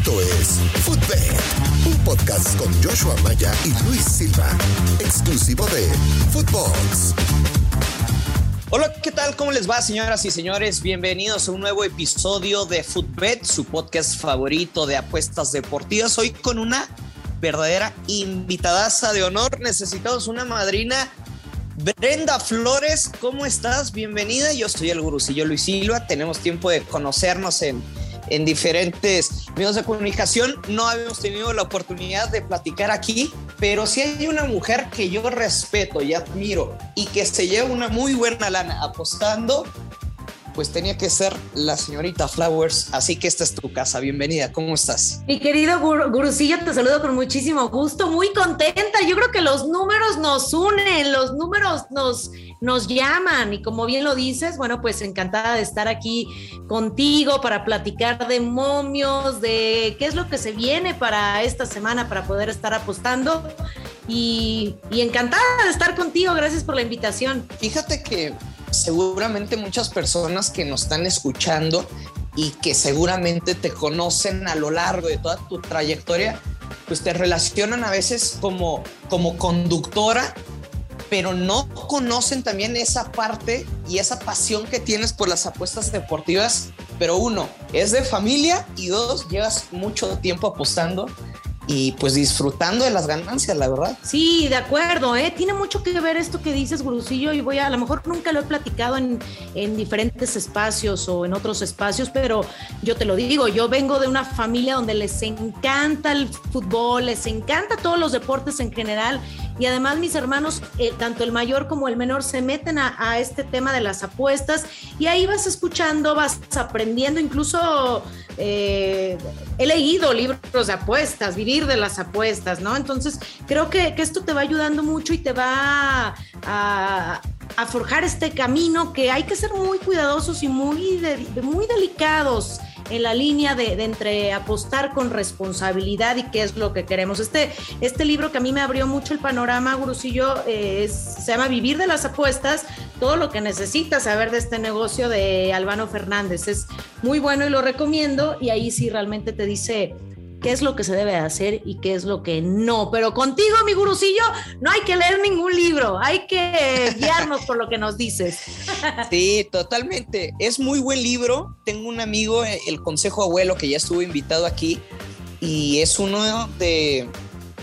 Esto es Footbed, un podcast con Joshua Maya y Luis Silva, exclusivo de Footbox. Hola, ¿qué tal? ¿Cómo les va, señoras y señores? Bienvenidos a un nuevo episodio de Footbet, su podcast favorito de apuestas deportivas. Hoy con una verdadera invitadaza de honor. Necesitamos una madrina. Brenda Flores, ¿cómo estás? Bienvenida. Yo soy el gurusillo Luis Silva. Tenemos tiempo de conocernos en en diferentes medios de comunicación. No habíamos tenido la oportunidad de platicar aquí, pero si hay una mujer que yo respeto y admiro y que se lleva una muy buena lana apostando, pues tenía que ser la señorita Flowers. Así que esta es tu casa. Bienvenida. ¿Cómo estás? Mi querido Gurusillo, te saludo con muchísimo gusto. Muy contenta. Yo creo que los números nos unen, los números nos, nos llaman. Y como bien lo dices, bueno, pues encantada de estar aquí contigo para platicar de momios, de qué es lo que se viene para esta semana para poder estar apostando. Y, y encantada de estar contigo. Gracias por la invitación. Fíjate que seguramente muchas personas que nos están escuchando y que seguramente te conocen a lo largo de toda tu trayectoria, pues te relacionan a veces como, como conductora, pero no conocen también esa parte y esa pasión que tienes por las apuestas deportivas. Pero uno, es de familia y dos, llevas mucho tiempo apostando y pues disfrutando de las ganancias, la verdad. Sí, de acuerdo, ¿eh? Tiene mucho que ver esto que dices, Gurusillo, y voy a, a lo mejor nunca lo he platicado en, en, diferentes espacios o en otros espacios, pero yo te lo digo, yo vengo de una familia donde les encanta el fútbol, les encanta todos los deportes en general, y además mis hermanos, eh, tanto el mayor como el menor, se meten a, este tema de las apuestas y ahí vas escuchando, vas aprendiendo, incluso eh, he leído libros de apuestas, de las apuestas, ¿no? Entonces creo que, que esto te va ayudando mucho y te va a, forjar este camino que hay que ser muy cuidadosos y muy, muy delicados en la línea de, de, entre apostar con responsabilidad y qué es lo que queremos. Este, este libro que a mí me abrió mucho el panorama, Gurusillo, eh, es, se llama Vivir de las apuestas, todo lo que necesitas saber de este negocio de Albano Fernández. Es muy bueno y lo recomiendo y ahí sí realmente te dice qué es lo que se debe hacer y qué es lo que no. Pero contigo, mi gurusillo, no hay que leer ningún libro, hay que guiarnos por lo que nos dices. Sí, totalmente. Es muy buen libro. Tengo un amigo, el Consejo Abuelo, que ya estuvo invitado aquí y es uno de,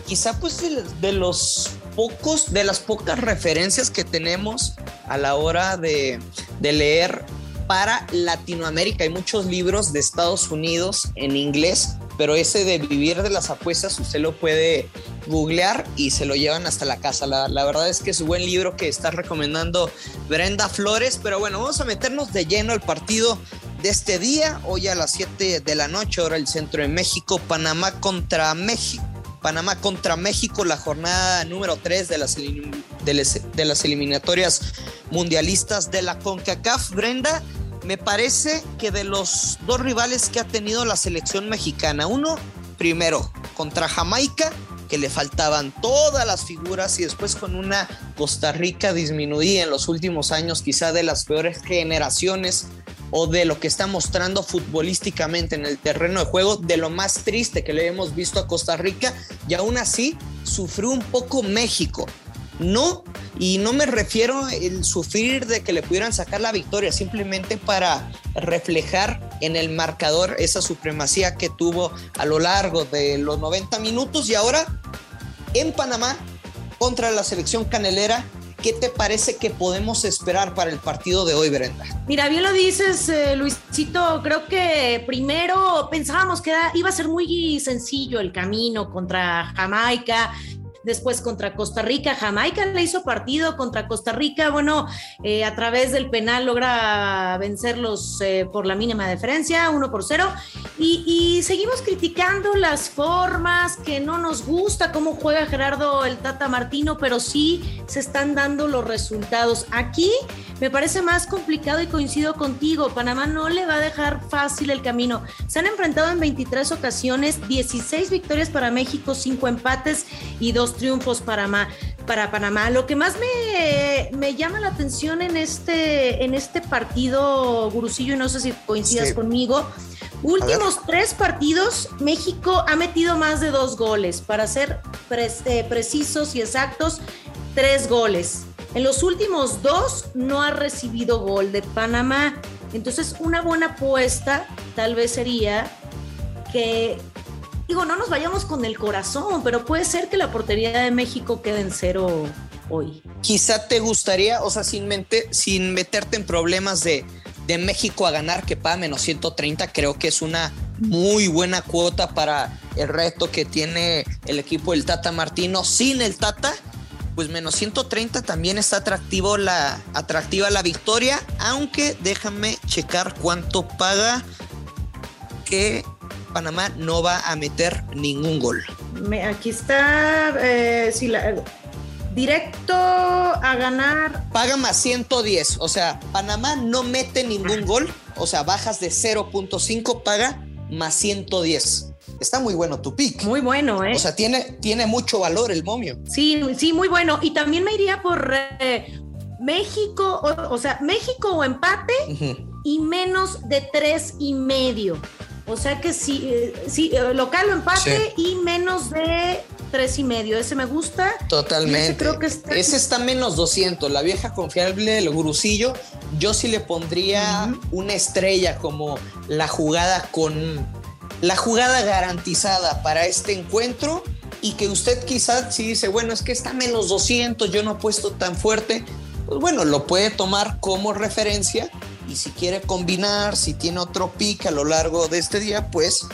quizá pues de, de los pocos, de las pocas referencias que tenemos a la hora de, de leer para Latinoamérica. Hay muchos libros de Estados Unidos en inglés pero ese de vivir de las apuestas usted lo puede googlear y se lo llevan hasta la casa. La, verdad es que es un buen libro que está recomendando Brenda Flores, pero bueno, vamos a meternos de lleno al partido de este día, hoy a las 7 de la noche, ahora el centro de México, Panamá contra México. Panamá contra México, la jornada número 3 de las, de las eliminatorias mundialistas de la CONCACAF. Brenda, me parece que de los dos rivales que ha tenido la selección mexicana, uno, primero, contra Jamaica, que le faltaban todas las figuras y después con una Costa Rica disminuida en los últimos años, quizá de las peores generaciones o de lo que está mostrando futbolísticamente en el terreno de juego, de lo más triste que le hemos visto a Costa Rica y aún así sufrió un poco México. No, y no me refiero el sufrir de que le pudieran sacar la victoria, simplemente para reflejar en el marcador esa supremacía que tuvo a lo largo de los 90 minutos y ahora en Panamá contra la selección canelera ¿Qué te parece que podemos esperar para el partido de hoy, Brenda? Mira, bien lo dices, eh, Luisito. Creo que primero pensábamos que iba a ser muy sencillo el camino contra Jamaica después contra Costa Rica, Jamaica le hizo partido contra Costa Rica, bueno, eh, a través del penal logra vencerlos eh, por la mínima diferencia, uno por cero, y, y, seguimos criticando las formas, que no nos gusta cómo juega Gerardo el Tata Martino, pero sí se están dando los resultados. Aquí me parece más complicado y coincido contigo, Panamá no le va a dejar fácil el camino. Se han enfrentado en 23 ocasiones, 16 victorias para México, 5 empates y 2 triunfos para, para Panamá. Lo que más me, me, llama la atención en este, en este partido, Gurusillo, y no sé si coincidas sí. conmigo, Últimos tres partidos, México ha metido más de dos goles. Para ser eh, precisos y exactos, tres goles. En los últimos dos no ha recibido gol de Panamá. Entonces, una buena apuesta tal vez sería que, digo, no nos vayamos con el corazón, pero puede ser que la portería de México quede en cero hoy. Quizá te gustaría, o sea, sin, mente, sin meterte en problemas de de México a ganar que paga menos 130, creo que es una muy buena cuota para el reto que tiene el equipo del Tata Martino. Sin el Tata, pues menos 130 también está atractivo la, atractiva la victoria, aunque déjame checar cuánto paga que Panamá no va a meter ningún gol. aquí está, eh, si la, directo a ganar. Paga más 110, o sea, Panamá no mete ningún gol, o sea, bajas de 0.5, paga más 110. Está muy bueno tu pick. Muy bueno, ¿eh? O sea, tiene, tiene mucho valor el momio. Sí, sí, muy bueno. Y también me iría por eh, México, o, sea, México o empate y menos de tres y medio. O sea que sí, eh, sí eh, local o empate y menos de tres y medio. Ese me gusta. Totalmente. Ese, creo que está... ese está menos 200. La vieja confiable, el gurusillo. Yo sí le pondría una estrella como la jugada con la jugada garantizada para este encuentro y que usted quizás si dice, bueno, es que está menos 200, yo no he puesto tan fuerte, pues bueno, lo puede tomar como referencia si quiere combinar, si tiene otro pick a lo largo de este día, pues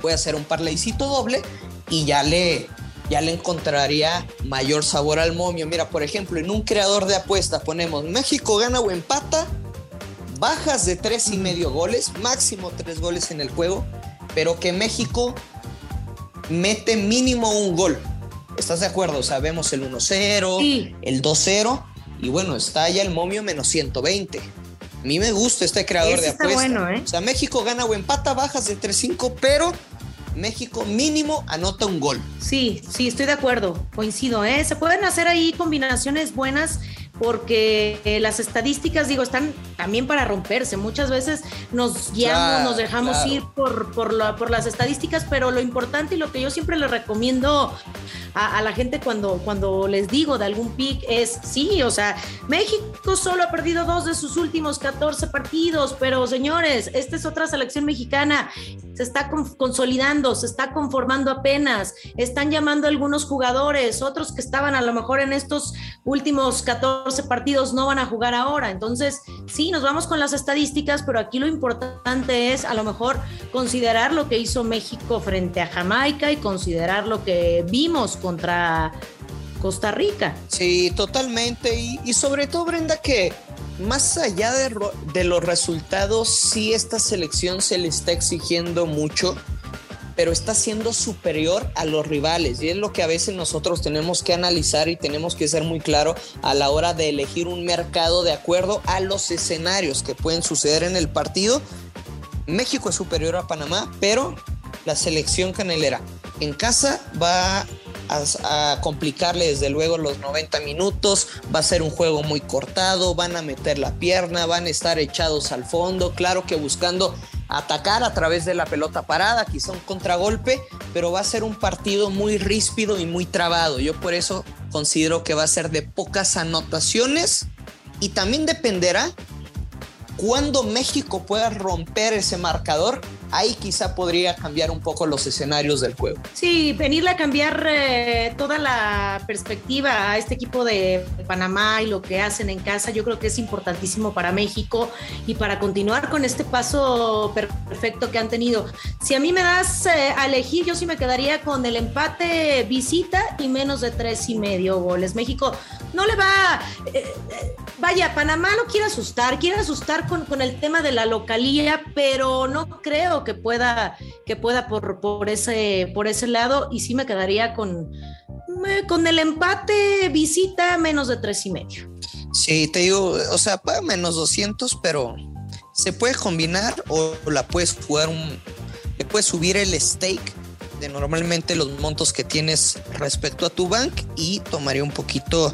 puede hacer un parlaycito doble y ya le, ya le encontraría mayor sabor al momio. Mira, por ejemplo, en un creador de apuestas ponemos México gana o empata, bajas de tres y medio goles, máximo tres goles en el juego, pero que México mete mínimo un gol. ¿Estás de acuerdo? Sabemos el 1-0, el 2-0 y bueno, está ya el momio menos 120. A mí me gusta este creador de apuestas. Bueno, ¿eh? O sea, México gana o empata, bajas de 3-5, pero México mínimo anota un gol. Sí, sí, estoy de acuerdo, coincido. ¿eh? Se pueden hacer ahí combinaciones buenas porque eh, las estadísticas, digo, están también para romperse. Muchas veces nos guiamos, nos dejamos ir por, por, por, las estadísticas, pero lo importante y lo que yo siempre le recomiendo a, la gente cuando, cuando les digo de algún pick es, sí, o sea, México solo ha perdido dos de sus últimos 14 partidos, pero señores, esta es otra selección mexicana, se está consolidando, se está conformando apenas, están llamando algunos jugadores, otros que estaban a lo mejor en estos últimos 14 partidos no van a jugar ahora. Entonces, sí, nos vamos con las estadísticas, pero aquí lo importante es a lo mejor considerar lo que hizo México frente a Jamaica y considerar lo que vimos contra Costa Rica. Sí, totalmente. Y, sobre todo, Brenda, que más allá de, de los resultados, sí esta selección se le está exigiendo mucho pero está siendo superior a los rivales y es lo que a veces nosotros tenemos que analizar y tenemos que ser muy claro a la hora de elegir un mercado de acuerdo a los escenarios que pueden suceder en el partido. México es superior a Panamá, pero la selección canelera en casa va a, complicarle desde luego los 90 minutos, va a ser un juego muy cortado, van a meter la pierna, van a estar echados al fondo, claro que buscando atacar a través de la pelota parada, quizá un contragolpe, pero va a ser un partido muy ríspido y muy trabado. Yo por eso considero que va a ser de pocas anotaciones y también dependerá cuándo México pueda romper ese marcador ahí quizá podría cambiar un poco los escenarios del juego. Sí, venirle a cambiar eh, toda la perspectiva a este equipo de Panamá y lo que hacen en casa, yo creo que es importantísimo para México y para continuar con este paso perfecto que han tenido. Si a mí me das eh, a elegir, yo sí me quedaría con el empate visita y menos de tres y medio goles. México no le va, eh, vaya, Panamá lo quiere asustar, quiere asustar con, con el tema de la localía, pero no creo que pueda, que pueda por, por, ese, por ese lado y sí me quedaría con, con el empate visita menos de tres y medio. Sí, te digo, o sea, paga menos 200, pero se puede combinar o la puedes jugar un, le puedes subir el stake de normalmente los montos que tienes respecto a tu bank y tomaría un poquito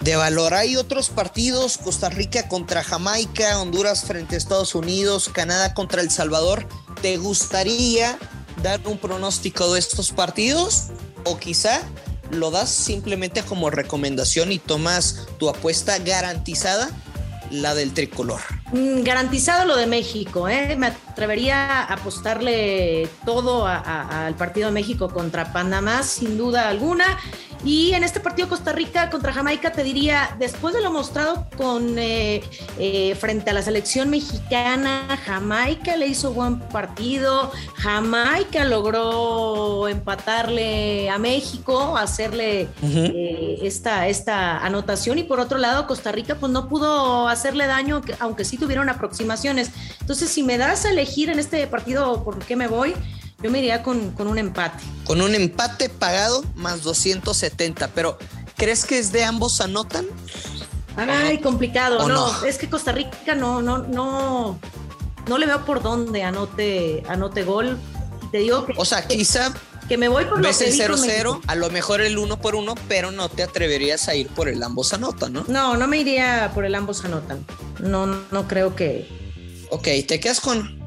de valor. Hay otros partidos, Costa Rica contra Jamaica, Honduras frente a Estados Unidos, Canadá contra El Salvador ¿te gustaría dar un pronóstico de estos partidos? O quizá lo das simplemente como recomendación y tomas tu apuesta garantizada, la del tricolor. Mm, garantizado lo de México, ¿eh? me atrevería a apostarle todo al partido de México contra Panamá, sin duda alguna. Y en este partido Costa Rica contra Jamaica te diría, después de lo mostrado con eh, eh, frente a la selección mexicana, Jamaica le hizo buen partido, Jamaica logró empatarle a México, hacerle eh, esta, esta anotación y por otro lado Costa Rica pues no pudo hacerle daño, aunque sí tuvieron aproximaciones. Entonces si me das a elegir en este partido por qué me voy, yo me iría con, un empate. Con un empate pagado más 270, pero ¿crees que es de ambos anotan? Ay, complicado. No, es que Costa Rica no, no, no, no le veo por dónde anote, anote gol. Te digo que. O sea, quizá. Que me voy por ves el 0-0, a lo mejor el 1 por 1, pero no te atreverías a ir por el ambos anotan, ¿no? No, no me iría por el ambos anotan. No, no creo que. Ok, te quedas con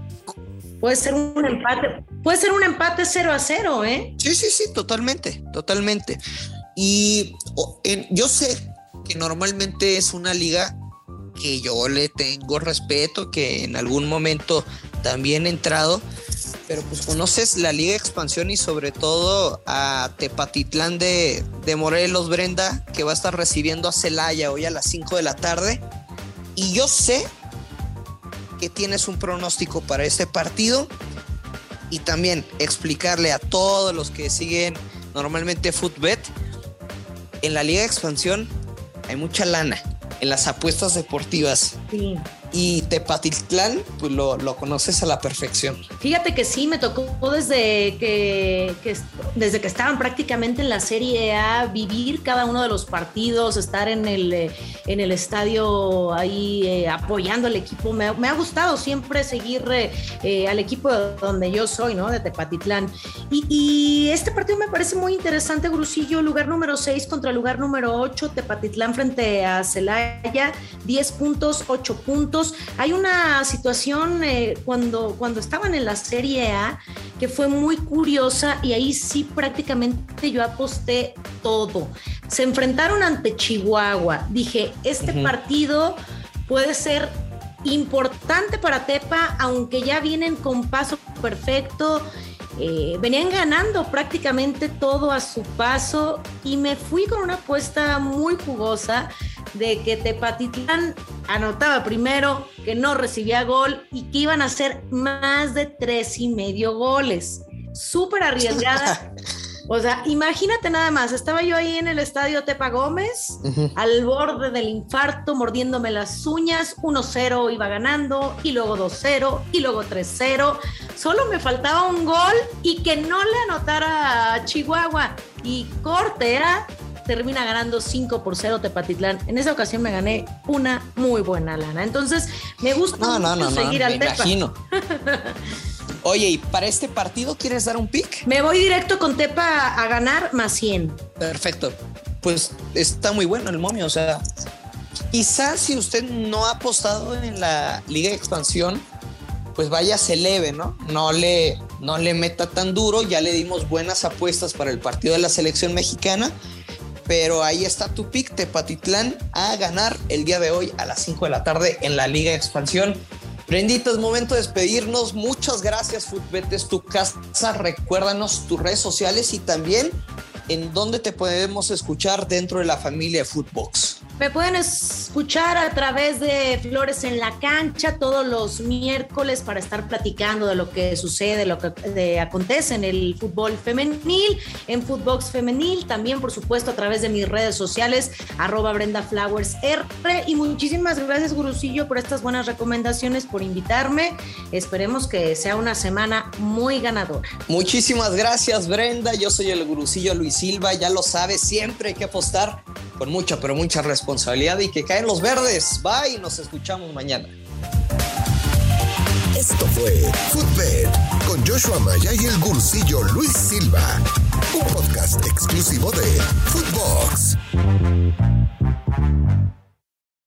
Puede ser un empate, puede ser un empate 0 a 0, ¿eh? Sí, sí, sí, totalmente, totalmente. Y yo sé que normalmente es una liga que yo le tengo respeto, que en algún momento también he entrado, pero pues conoces la Liga Expansión y sobre todo a Tepatitlán de, de Morelos, Brenda, que va a estar recibiendo a Celaya hoy a las 5 de la tarde. Y yo sé tienes un pronóstico para este partido y también explicarle a todos los que siguen normalmente Footbet, en la Liga de Expansión hay mucha lana en las apuestas deportivas. Sí y Tepatitlán, pues lo, conoces a la perfección. Fíjate que sí, me tocó desde que, desde que estaban prácticamente en la Serie A, vivir cada uno de los partidos, estar en el, eh, en el estadio ahí eh, apoyando al equipo. Me, ha gustado siempre seguir eh, al equipo donde yo soy, ¿no? De Tepatitlán. Y, y, este partido me parece muy interesante, Grusillo, lugar número 6 contra lugar número 8, Tepatitlán frente a Celaya, 10 puntos, 8 puntos. Hay una situación eh, cuando, cuando estaban en la Serie A que fue muy curiosa y ahí sí prácticamente yo aposté todo. Se enfrentaron ante Chihuahua. Dije, este partido puede ser importante para Tepa, aunque ya vienen con paso perfecto. Eh, venían ganando prácticamente todo a su paso y me fui con una apuesta muy jugosa de que Tepatitlán anotaba primero, que no recibía gol y que iban a ser más de tres y medio goles. Súper arriesgada. O sea, imagínate nada más, estaba yo ahí en el estadio Tepa Gómez, al borde del infarto, mordiéndome las uñas, 1-0 iba ganando, y luego 2-0, y luego 3-0. Solo me faltaba un gol y que no le anotara a Chihuahua. Y corte era termina ganando 5 por 0 Tepatitlán. En esa ocasión me gané una muy buena lana. Entonces, me gusta no, no, no, seguir al me Imagino. Oye, ¿y para este partido quieres dar un pick? Me voy directo con Tepa a ganar más 100. Perfecto. Pues está muy bueno el momio, o sea, quizás si usted no ha apostado en la Liga de Expansión, pues vaya se leve, ¿no? No le, no le meta tan duro, ya le dimos buenas apuestas para el partido de la selección mexicana pero ahí está tu pick, Tepatitlán, a ganar el día de hoy a las 5 de la tarde en la Liga de Expansión. Brendita, es momento de despedirnos. Muchas gracias, Footbet es tu casa. Recuérdanos tus redes sociales y también en dónde te podemos escuchar dentro de la familia Footbox. Me pueden escuchar a través de Flores en la Cancha todos los miércoles para estar platicando de lo que sucede, lo que acontece en el fútbol femenil, en Footbox Femenil, también por supuesto a través de mis redes sociales, arroba Brenda Flowers R. Y muchísimas gracias, Gurusillo, por estas buenas recomendaciones, por invitarme. Esperemos que sea una semana muy ganadora. Muchísimas gracias, Brenda. Yo soy el Gurusillo Luis Silva, ya lo sabes, siempre hay que apostar con mucha, pero mucha responsabilidad y que caen los verdes. Bye, nos escuchamos mañana. Esto fue Footbed con Joshua Maya y el Gursillo Luis Silva, un podcast exclusivo de Footbox.